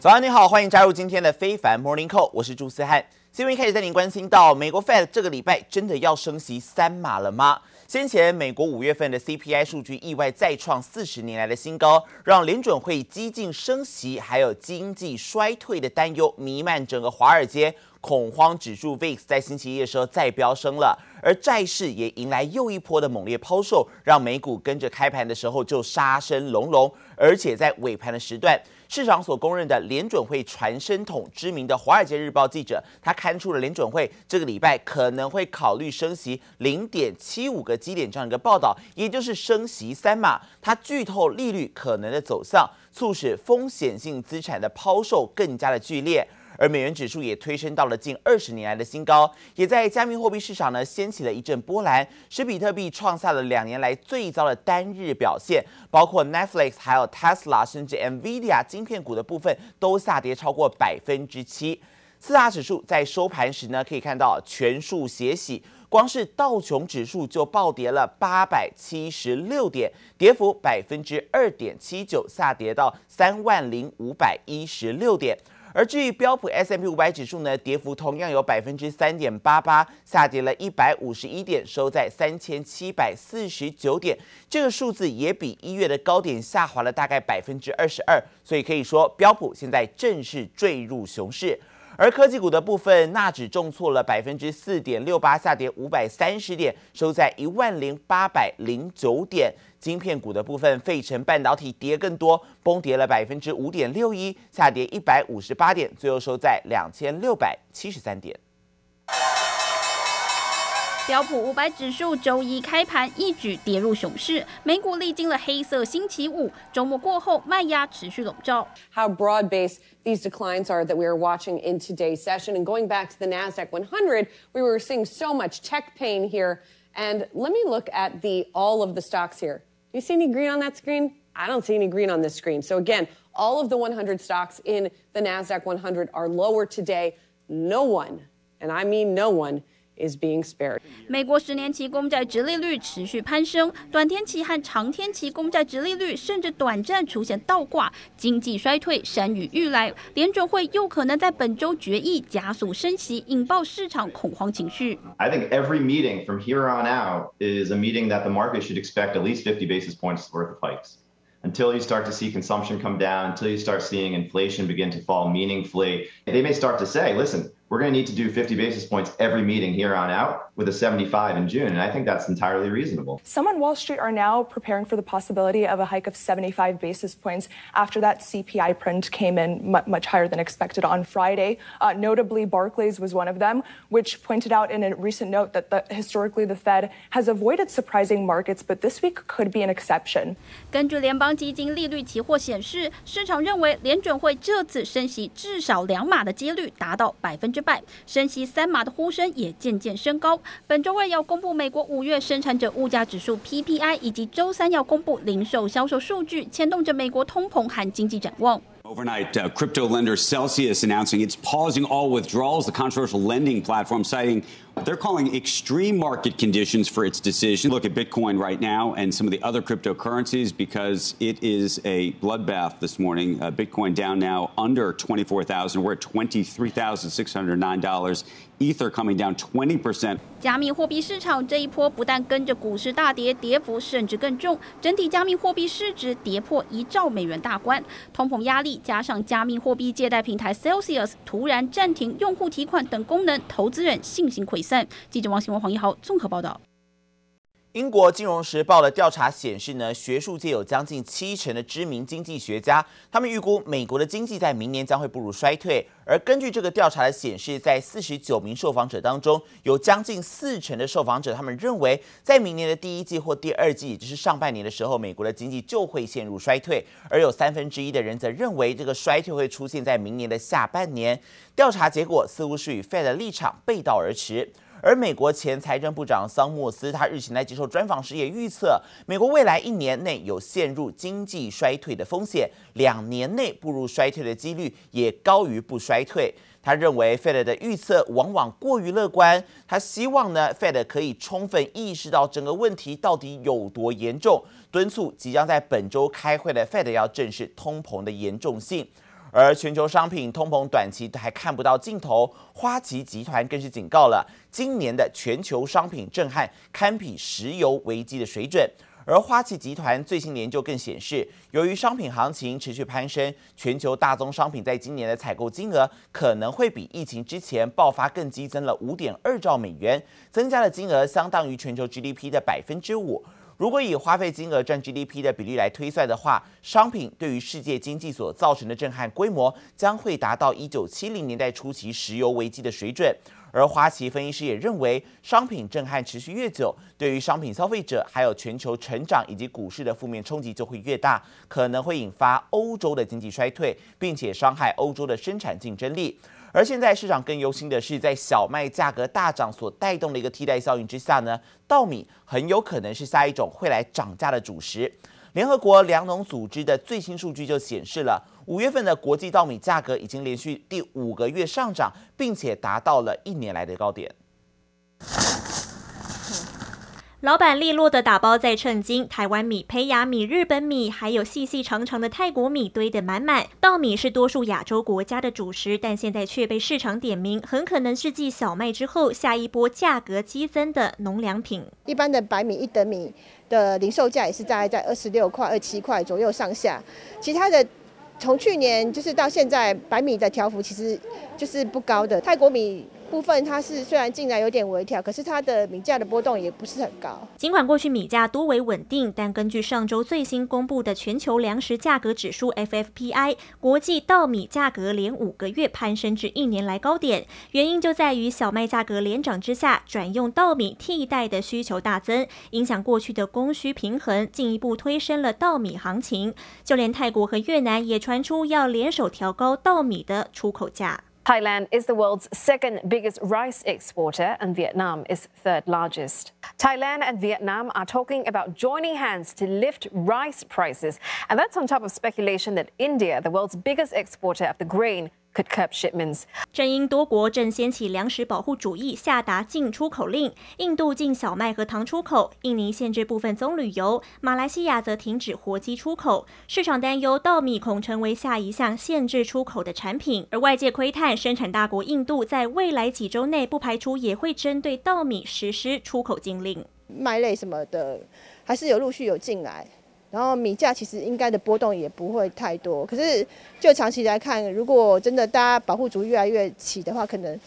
早上你好，欢迎加入今天的非凡 Morning Call，我是朱思翰。新闻开始带您关心到，美国 Fed 这个礼拜真的要升息三码了吗？先前美国五月份的 CPI 数据意外再创四十年来的新高，让联准会激进升息，还有经济衰退的担忧弥漫整个华尔街。恐慌指数 VIX 在星期一的时候再飙升了，而债市也迎来又一波的猛烈抛售，让美股跟着开盘的时候就杀声隆隆，而且在尾盘的时段，市场所公认的联准会传声筒知名的《华尔街日报》记者，他刊出了联准会这个礼拜可能会考虑升息零点七五个基点这样一个报道，也就是升息三码，他剧透利率可能的走向，促使风险性资产的抛售更加的剧烈。而美元指数也推升到了近二十年来的新高，也在加密货币市场呢掀起了一阵波澜，使比特币创下了两年来最糟的单日表现，包括 Netflix、还有 Tesla，甚至 Nvidia 晶片股的部分都下跌超过百分之七。四大指数在收盘时呢，可以看到全数血洗，光是道琼指数就暴跌了八百七十六点，跌幅百分之二点七九，下跌到三万零五百一十六点。而至于标普 S M P 五百指数呢，跌幅同样有百分之三点八八，下跌了一百五十一点，收在三千七百四十九点。这个数字也比一月的高点下滑了大概百分之二十二，所以可以说标普现在正式坠入熊市。而科技股的部分，纳指重挫了百分之四点六八，下跌五百三十点，收在一万零八百零九点。晶片股的部分，费城半导体跌更多，崩跌了百分之五点六一，下跌一百五十八点，最后收在两千六百七十三点。标普五百指数周一开盘一举跌入熊市，美股历经了黑色星期五，周末过后卖压持续笼罩。How broad-based these declines are that we are watching in today's session, and going back to the Nasdaq 100, we were seeing so much tech pain here. And let me look at the all of the stocks here. Do you see any green on that screen? I don't see any green on this screen. So again, all of the 100 stocks in the NASDAQ 100 are lower today. No one, and I mean no one, is being spared. 美国十年期公债殖利率持续攀升，短天期和长天期公债殖利率甚至短暂出现倒挂，经济衰退山雨欲来，联准会又可能在本周决议加速升息，引爆市场恐慌情绪。I think every meeting from here on out is a meeting that the market should expect at least 50 basis points worth of hikes. Until you start to see consumption come down, until you start seeing inflation begin to fall meaningfully, they may start to say, listen, we're going to need to do 50 basis points every meeting here on out with a 75 in June. And I think that's entirely reasonable. Some on Wall Street are now preparing for the possibility of a hike of 75 basis points after that CPI print came in much higher than expected on Friday. Uh, notably, Barclays was one of them, which pointed out in a recent note that the, historically the Fed has avoided surprising markets, but this week could be an exception. 根据联邦基金利率期货显示，市场认为联准会这次升息至少两码的几率达到百分之。 升息三码的呼声也渐渐升高。本周二要公布美国五月生产者物价指数 PPI，以及周三要公布零售销售数据，牵动着美国通膨和经济展望。Overnight, uh, crypto lender Celsius announcing it's pausing all withdrawals. The controversial lending platform citing they're calling extreme market conditions for its decision. Look at Bitcoin right now and some of the other cryptocurrencies because it is a bloodbath this morning. Uh, Bitcoin down now under 24,000. We're at $23,609. Ether coming down 20%. 加密货币市场这一波不但跟着股市大跌，跌幅甚至更重。整体加密货币市值跌破一兆美元大关，通膨压力加上加密货币借贷平台 Celsius 突然暂停用户提款等功能，投资人信心溃 散。记者王新文、黄一豪综合报道。英国金融时报的调查显示呢，学术界有将近七成的知名经济学家，他们预估美国的经济在明年将会步入衰退。而根据这个调查的显示，在四十九名受访者当中，有将近四成的受访者，他们认为在明年的第一季或第二季，也就是上半年的时候，美国的经济就会陷入衰退。而有三分之一的人则认为，这个衰退会出现在明年的下半年。调查结果似乎是与 Fed 的立场背道而驰。而美国前财政部长桑莫斯，他日前在接受专访时也预测，美国未来一年内有陷入经济衰退的风险，两年内步入衰退的几率也高于不衰退。他认为 Fed 的预测往往过于乐观，他希望呢 Fed 可以充分意识到整个问题到底有多严重，敦促即将在本周开会的 Fed 要正视通膨的严重性。而全球商品通膨短期还看不到尽头，花旗集团更是警告了，今年的全球商品震撼堪比石油危机的水准。而花旗集团最新研究更显示，由于商品行情持续攀升，全球大宗商品在今年的采购金额可能会比疫情之前爆发更激增了五点二兆美元，增加的金额相当于全球 GDP 的百分之五。如果以花费金额占 GDP 的比例来推算的话，商品对于世界经济所造成的震撼规模将会达到一九七零年代初期石油危机的水准。而花旗分析师也认为，商品震撼持续越久，对于商品消费者还有全球成长以及股市的负面冲击就会越大，可能会引发欧洲的经济衰退，并且伤害欧洲的生产竞争力。而现在市场更忧心的是，在小麦价格大涨所带动的一个替代效应之下呢，稻米很有可能是下一种会来涨价的主食。联合国粮农组织的最新数据就显示了，五月份的国际稻米价格已经连续第五个月上涨，并且达到了一年来的高点。老板利落的打包再称斤，台湾米、胚芽米、日本米，还有细细长长的泰国米堆得满满。稻米是多数亚洲国家的主食，但现在却被市场点名，很可能是继小麦之后下一波价格激增的农粮品。一般的白米一等米的零售价也是大概在二十六块、二七块左右上下，其他的。从去年就是到现在，白米的调幅其实就是不高的。泰国米部分它是虽然进来有点微调，可是它的米价的波动也不是很高。尽管过去米价多为稳定，但根据上周最新公布的全球粮食价格指数 FFPI，国际稻米价格连五个月攀升至一年来高点。原因就在于小麦价格连涨之下，转用稻米替代的需求大增，影响过去的供需平衡，进一步推升了稻米行情。就连泰国和越南也传出要联手调高稻米的出口价。Thailand is the world's second biggest rice exporter, and Vietnam is third largest. Thailand and Vietnam are talking about joining hands to lift rice prices, and that's on top of speculation that India, the world's biggest exporter of the grain, could curb shipments. 正因多国正掀起粮食保护主义，下达进出口令。印度禁小麦和糖出口，印尼限制部分棕榈油，马来西亚则停止活鸡出口。市场担忧稻米恐成为下一项限制出口的产品，而外界窥探生产大国印度在未来几周内不排除也会针对稻米实施出口禁令。麦类什么的还是有陆续有进来。然后米价其实应该的波动也不会太多，可是就长期来看，如果真的大家保护主越来越起的话，可能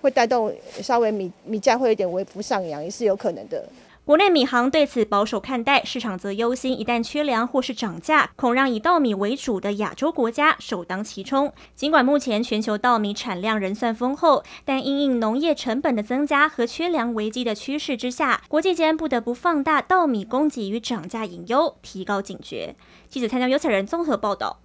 会带动稍微米米价会有点微幅上扬，也是有可能的。国内米行对此保守看待，市场则忧心一旦缺粮或是涨价，恐让以稻米为主的亚洲国家首当其冲。尽管目前全球稻米产量仍算丰厚，但因应农业成本的增加和缺粮危机的趋势之下，国际间不得不放大稻米供给与涨价隐忧，提高警觉。记者蔡江、尤彩人综合报道。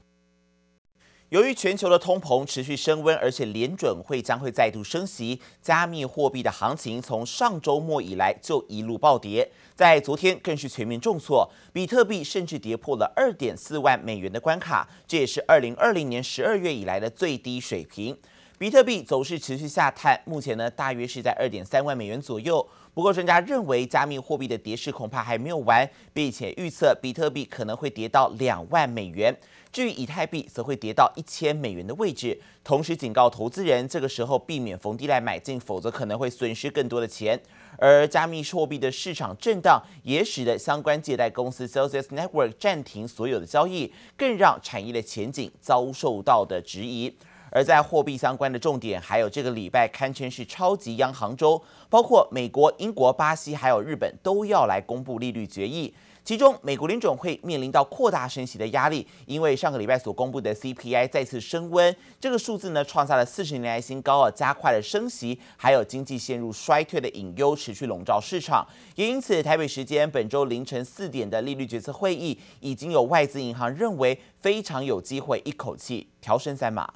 由于全球的通膨持续升温，而且联准会将会再度升息，加密货币的行情从上周末以来就一路暴跌，在昨天更是全面重挫，比特币甚至跌破了二点四万美元的关卡，这也是二零二零年十二月以来的最低水平。比特币走势持续下探，目前呢大约是在二点三万美元左右。不过专家认为，加密货币的跌势恐怕还没有完，并且预测比特币可能会跌到两万美元。至于以太币，则会跌到一千美元的位置，同时警告投资人，这个时候避免逢低来买进，否则可能会损失更多的钱。而加密货币的市场震荡，也使得相关借贷公司 Celsius Network 暂停所有的交易，更让产业的前景遭受到的质疑。而在货币相关的重点，还有这个礼拜堪称是超级央行周，包括美国、英国、巴西还有日本都要来公布利率决议。其中，美国联准会面临到扩大升息的压力，因为上个礼拜所公布的 CPI 再次升温，这个数字呢创下了四十年来新高而，加快了升息，还有经济陷入衰退的隐忧持续笼罩市场。也因此，台北时间本周凌晨四点的利率决策会议，已经有外资银行认为非常有机会一口气调升三码。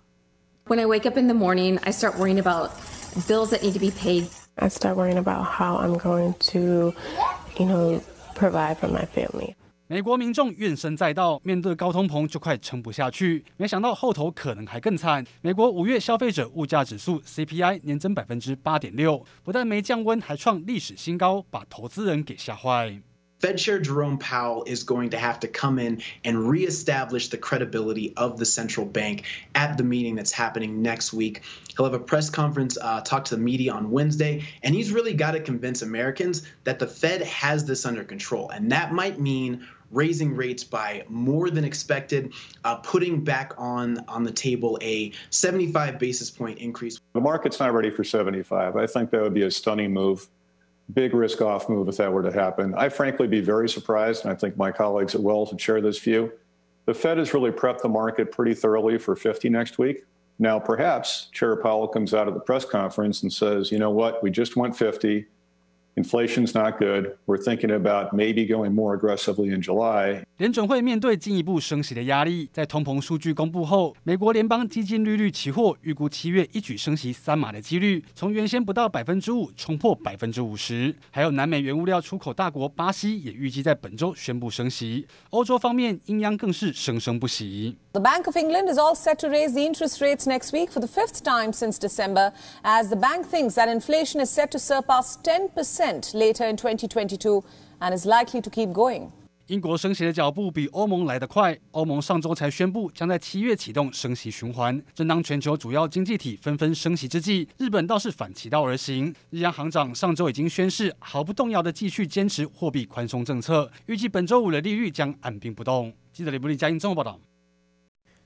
When I wake up in the morning, I start worrying about bills that need to be paid. I start worrying about how I'm going to, you know. Provide for my family. 美国民众怨声载道，面对高通膨就快撑不下去。没想到后头可能还更惨。美国五月消费者物价指数 CPI 年增百分之八点六，不但没降温，还创历史新高，把投资人给吓坏。Fed Chair Jerome Powell is going to have to come in and reestablish the credibility of the central bank at the meeting that's happening next week. He'll have a press conference, uh, talk to the media on Wednesday, and he's really got to convince Americans that the Fed has this under control. And that might mean raising rates by more than expected, uh, putting back on on the table a 75 basis point increase. The market's not ready for 75. I think that would be a stunning move big risk off move if that were to happen. I frankly be very surprised, and I think my colleagues at Wells would share this view. The Fed has really prepped the market pretty thoroughly for 50 next week. Now, perhaps Chair Powell comes out of the press conference and says, you know what, we just went 50. Inflation's not good. We're thinking about maybe going more aggressively in July. 联准会面对进一步升息的压力，在通膨数据公布后，美国联邦基金利率期货预估七月一举升息三码的几率，从原先不到百分之五冲破百分之五十。还有南美原物料出口大国巴西也预计在本周宣布升息。欧洲方面，英央更是生生不息。The Bank of England is all set to raise the interest rates next week for the fifth time since December, as the bank thinks that inflation is set to surpass 10% later in 2022 and is likely to keep going. 英国升息的脚步比欧盟来得快。欧盟上周才宣布将在七月启动升息循环。正当全球主要经济体纷纷升息之际，日本倒是反其道而行。日央行长上周已经宣誓，毫不动摇地继续坚持货币宽松政策，预计本周五的利率将按兵不动。记者李布利加英综合报道。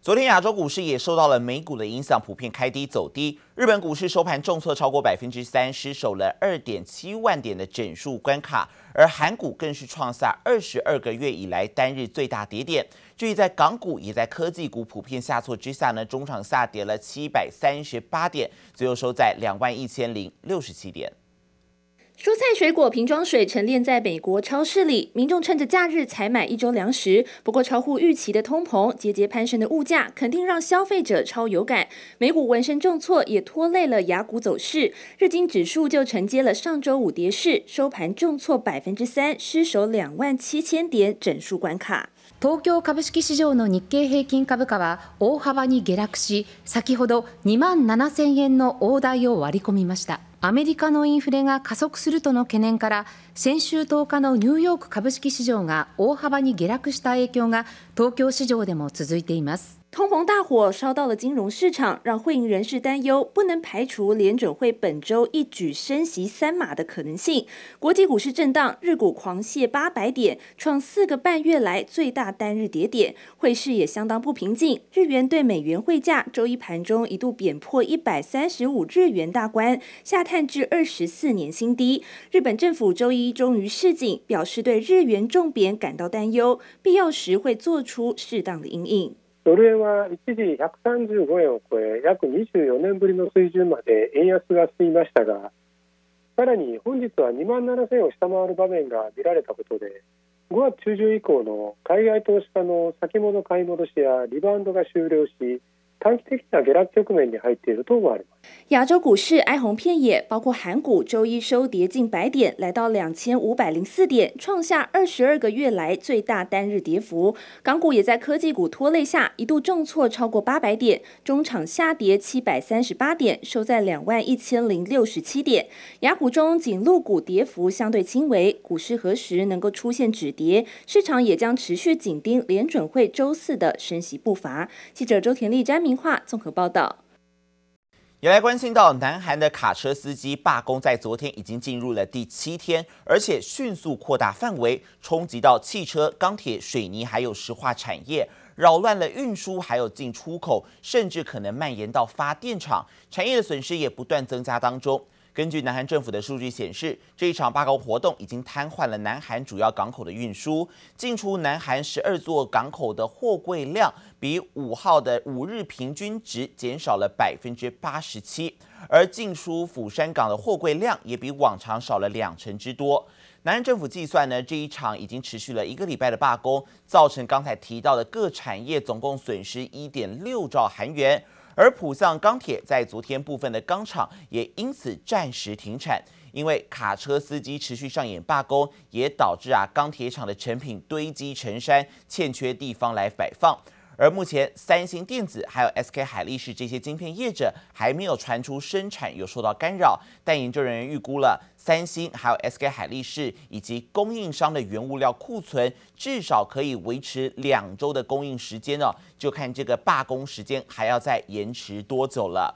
昨天亚洲股市也受到了美股的影响，普遍开低走低。日本股市收盘重挫超过百分之三，失守了二点七万点的整数关卡。而韩股更是创下二十二个月以来单日最大跌点。至于在港股也在科技股普遍下挫之下呢，中场下跌了七百三十八点，最后收在两万一千零六十七点。蔬菜水果瓶装水陈列在美国超市里，民众趁着假日采买一周粮食。不过，超乎预期的通膨、节节攀升的物价，肯定让消费者超有感。美股闻声重挫，也拖累了雅股走势。日经指数就承接了上周五跌势，收盘重挫百分之三，失守两万七千点整数关卡。東京株式市場の日経平均株価は大幅に下落し、先ほど2万7000円の大台を割り込みました。アメリカのインフレが加速するとの懸念から先週10日のニューヨーク株式市場が大幅に下落した影響が東京市場でも続いています。通膨大火烧到了金融市场，让会银人士担忧，不能排除联准会本周一举升息三码的可能性。国际股市震荡，日股狂泻八百点，创四个半月来最大单日跌点。汇市也相当不平静，日元对美元汇价周一盘中一度贬破一百三十五日元大关，下探至二十四年新低。日本政府周一终于示警，表示对日元重贬感到担忧，必要时会做出适当的因应。ドル円は一時135円を超え、約24年ぶりの水準まで円安が進みましたが、さらに本日は2万7000円を下回る場面が見られたことで、5月中旬以降の海外投資家の先物買い戻しやリバウンドが終了し、短期的な下落局面に入っていると思われます。亚洲股市哀鸿遍野，包括韩股周一收跌近百点，来到两千五百零四点，创下二十二个月来最大单日跌幅。港股也在科技股拖累下，一度重挫超过八百点，中场下跌七百三十八点，收在两万一千零六十七点。亚股中仅陆股跌幅相对轻微，股市何时能够出现止跌？市场也将持续紧盯联准会周四的升息步伐。记者周田丽、詹 明化综合报道。也来关心到，南韩的卡车司机罢工在昨天已经进入了第七天，而且迅速扩大范围，冲击到汽车、钢铁、水泥还有石化产业，扰乱了运输还有进出口，甚至可能蔓延到发电厂，产业的损失也不断增加当中。根据南韩政府的数据显示，这一场罢工活动已经瘫痪了南韩主要港口的运输，进出南韩十二座港口的货柜量比五号的五日平均值减少了百分之八十七，而进出釜山港的货柜量也比往常少了两成之多。南韩政府计算呢，这一场已经持续了一个礼拜的罢工，造成刚才提到的各产业总共损失一点六兆韩元。而浦项钢铁在昨天部分的钢厂也因此暂时停产，因为卡车司机持续上演罢工，也导致啊钢铁厂的成品堆积成山，欠缺地方来摆放。而目前三星电子还有 SK 海力士这些晶片业者还没有传出生产有受到干扰，但研究人员预估了三星还有 SK 海力士以及供应商的原物料库存至少可以维持两周的供应时间哦，就看这个罢工时间还要再延迟多久了。